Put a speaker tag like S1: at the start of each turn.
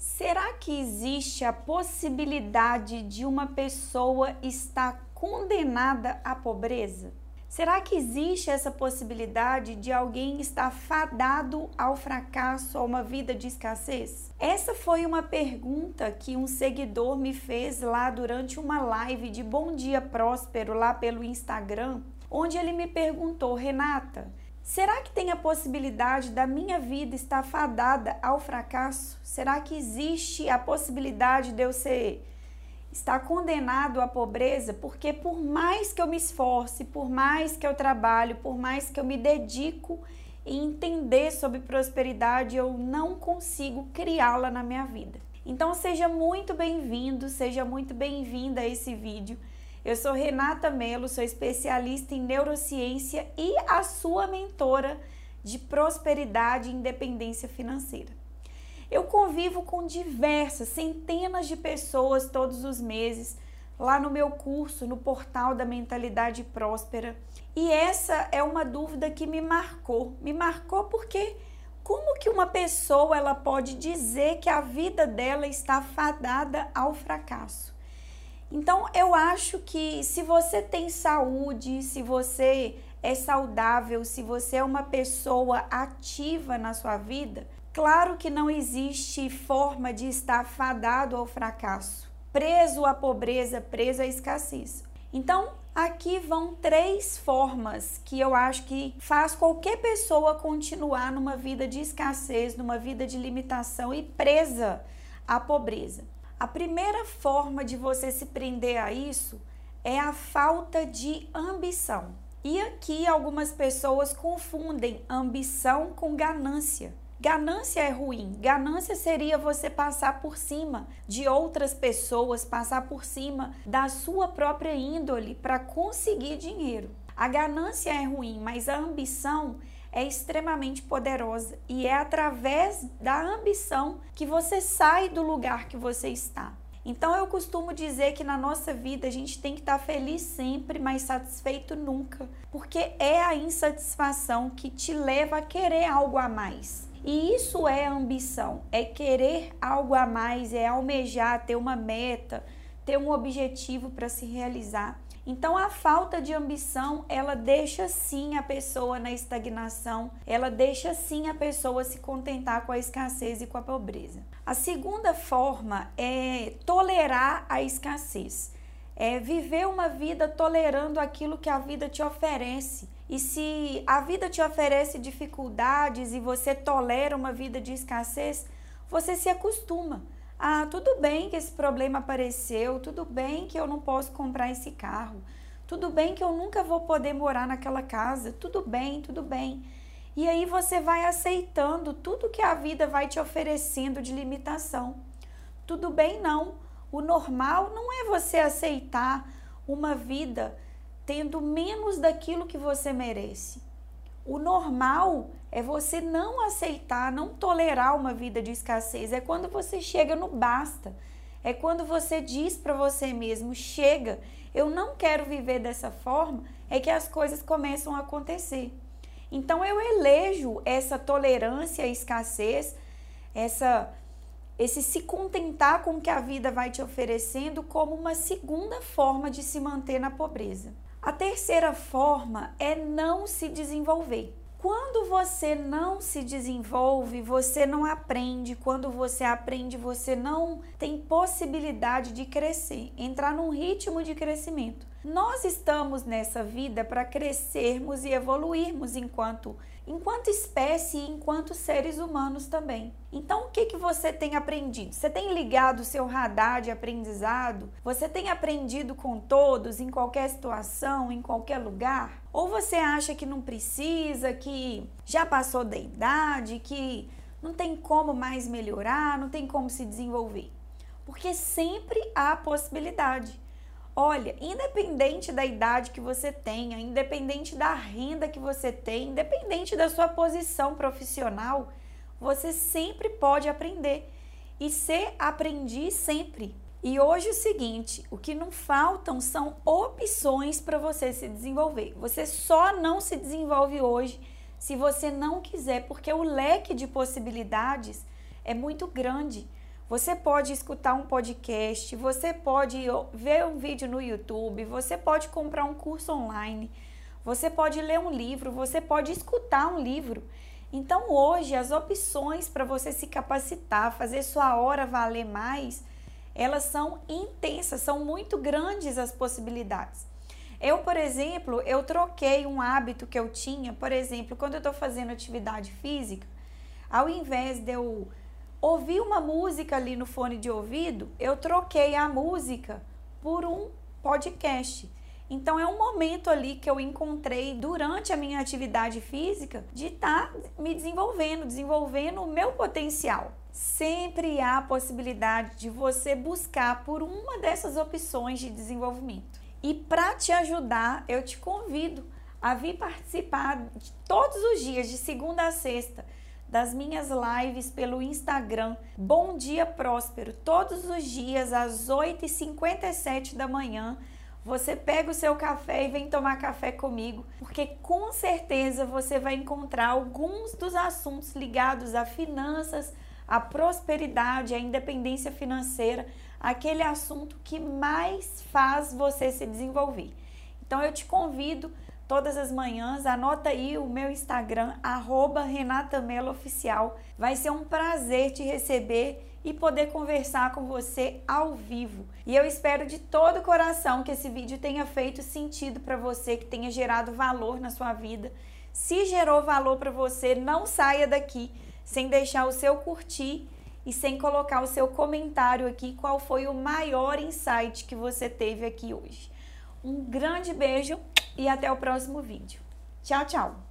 S1: Será que existe a possibilidade de uma pessoa estar condenada à pobreza? Será que existe essa possibilidade de alguém estar fadado ao fracasso, a uma vida de escassez? Essa foi uma pergunta que um seguidor me fez lá durante uma live de Bom Dia Próspero lá pelo Instagram, onde ele me perguntou: Renata, será que tem a possibilidade da minha vida estar fadada ao fracasso? Será que existe a possibilidade de eu ser está condenado à pobreza, porque por mais que eu me esforce, por mais que eu trabalho, por mais que eu me dedico em entender sobre prosperidade, eu não consigo criá-la na minha vida. Então seja muito bem-vindo, seja muito bem-vinda a esse vídeo. Eu sou Renata Melo, sou especialista em neurociência e a sua mentora de prosperidade e independência financeira. Eu convivo com diversas, centenas de pessoas todos os meses lá no meu curso, no portal da Mentalidade Próspera. E essa é uma dúvida que me marcou. Me marcou porque como que uma pessoa ela pode dizer que a vida dela está fadada ao fracasso? Então, eu acho que se você tem saúde, se você é saudável, se você é uma pessoa ativa na sua vida, Claro que não existe forma de estar fadado ao fracasso, preso à pobreza, preso à escassez. Então, aqui vão três formas que eu acho que faz qualquer pessoa continuar numa vida de escassez, numa vida de limitação e presa à pobreza. A primeira forma de você se prender a isso é a falta de ambição. E aqui algumas pessoas confundem ambição com ganância. Ganância é ruim. Ganância seria você passar por cima de outras pessoas, passar por cima da sua própria índole para conseguir dinheiro. A ganância é ruim, mas a ambição é extremamente poderosa e é através da ambição que você sai do lugar que você está. Então eu costumo dizer que na nossa vida a gente tem que estar feliz sempre, mas satisfeito nunca, porque é a insatisfação que te leva a querer algo a mais. E isso é ambição, é querer algo a mais, é almejar, ter uma meta, ter um objetivo para se realizar. Então a falta de ambição, ela deixa sim a pessoa na estagnação, ela deixa sim a pessoa se contentar com a escassez e com a pobreza. A segunda forma é tolerar a escassez. É viver uma vida tolerando aquilo que a vida te oferece e se a vida te oferece dificuldades e você tolera uma vida de escassez, você se acostuma. Ah, tudo bem que esse problema apareceu, tudo bem que eu não posso comprar esse carro, tudo bem que eu nunca vou poder morar naquela casa, tudo bem, tudo bem. E aí você vai aceitando tudo que a vida vai te oferecendo de limitação. Tudo bem, não. O normal não é você aceitar uma vida tendo menos daquilo que você merece. O normal é você não aceitar, não tolerar uma vida de escassez. É quando você chega no basta. É quando você diz para você mesmo: chega, eu não quero viver dessa forma. É que as coisas começam a acontecer. Então eu elejo essa tolerância à escassez, essa esse se contentar com o que a vida vai te oferecendo como uma segunda forma de se manter na pobreza. A terceira forma é não se desenvolver. Quando você não se desenvolve, você não aprende. Quando você aprende, você não tem possibilidade de crescer, entrar num ritmo de crescimento. Nós estamos nessa vida para crescermos e evoluirmos enquanto enquanto espécie e enquanto seres humanos também. Então, o que, que você tem aprendido? Você tem ligado o seu radar de aprendizado? Você tem aprendido com todos, em qualquer situação, em qualquer lugar? Ou você acha que não precisa, que já passou da idade, que não tem como mais melhorar, não tem como se desenvolver? Porque sempre há possibilidade. Olha, independente da idade que você tenha, independente da renda que você tem, independente da sua posição profissional, você sempre pode aprender e ser aprendiz sempre. E hoje é o seguinte, o que não faltam são opções para você se desenvolver. Você só não se desenvolve hoje se você não quiser, porque o leque de possibilidades é muito grande. Você pode escutar um podcast, você pode ver um vídeo no YouTube, você pode comprar um curso online, você pode ler um livro, você pode escutar um livro. Então, hoje, as opções para você se capacitar, fazer sua hora valer mais, elas são intensas, são muito grandes as possibilidades. Eu, por exemplo, eu troquei um hábito que eu tinha, por exemplo, quando eu estou fazendo atividade física, ao invés de eu ouvir uma música ali no fone de ouvido, eu troquei a música por um podcast. Então é um momento ali que eu encontrei durante a minha atividade física de estar tá me desenvolvendo, desenvolvendo o meu potencial. Sempre há a possibilidade de você buscar por uma dessas opções de desenvolvimento. E para te ajudar, eu te convido a vir participar todos os dias, de segunda a sexta, das minhas lives pelo Instagram. Bom Dia Próspero, todos os dias às 8h57 da manhã você pega o seu café e vem tomar café comigo, porque com certeza você vai encontrar alguns dos assuntos ligados a finanças, a prosperidade, a independência financeira, aquele assunto que mais faz você se desenvolver. Então eu te convido todas as manhãs, anota aí o meu Instagram, arroba Renata Oficial. Vai ser um prazer te receber e poder conversar com você ao vivo. E eu espero de todo o coração que esse vídeo tenha feito sentido para você, que tenha gerado valor na sua vida. Se gerou valor para você, não saia daqui sem deixar o seu curtir e sem colocar o seu comentário aqui qual foi o maior insight que você teve aqui hoje. Um grande beijo e até o próximo vídeo. Tchau, tchau!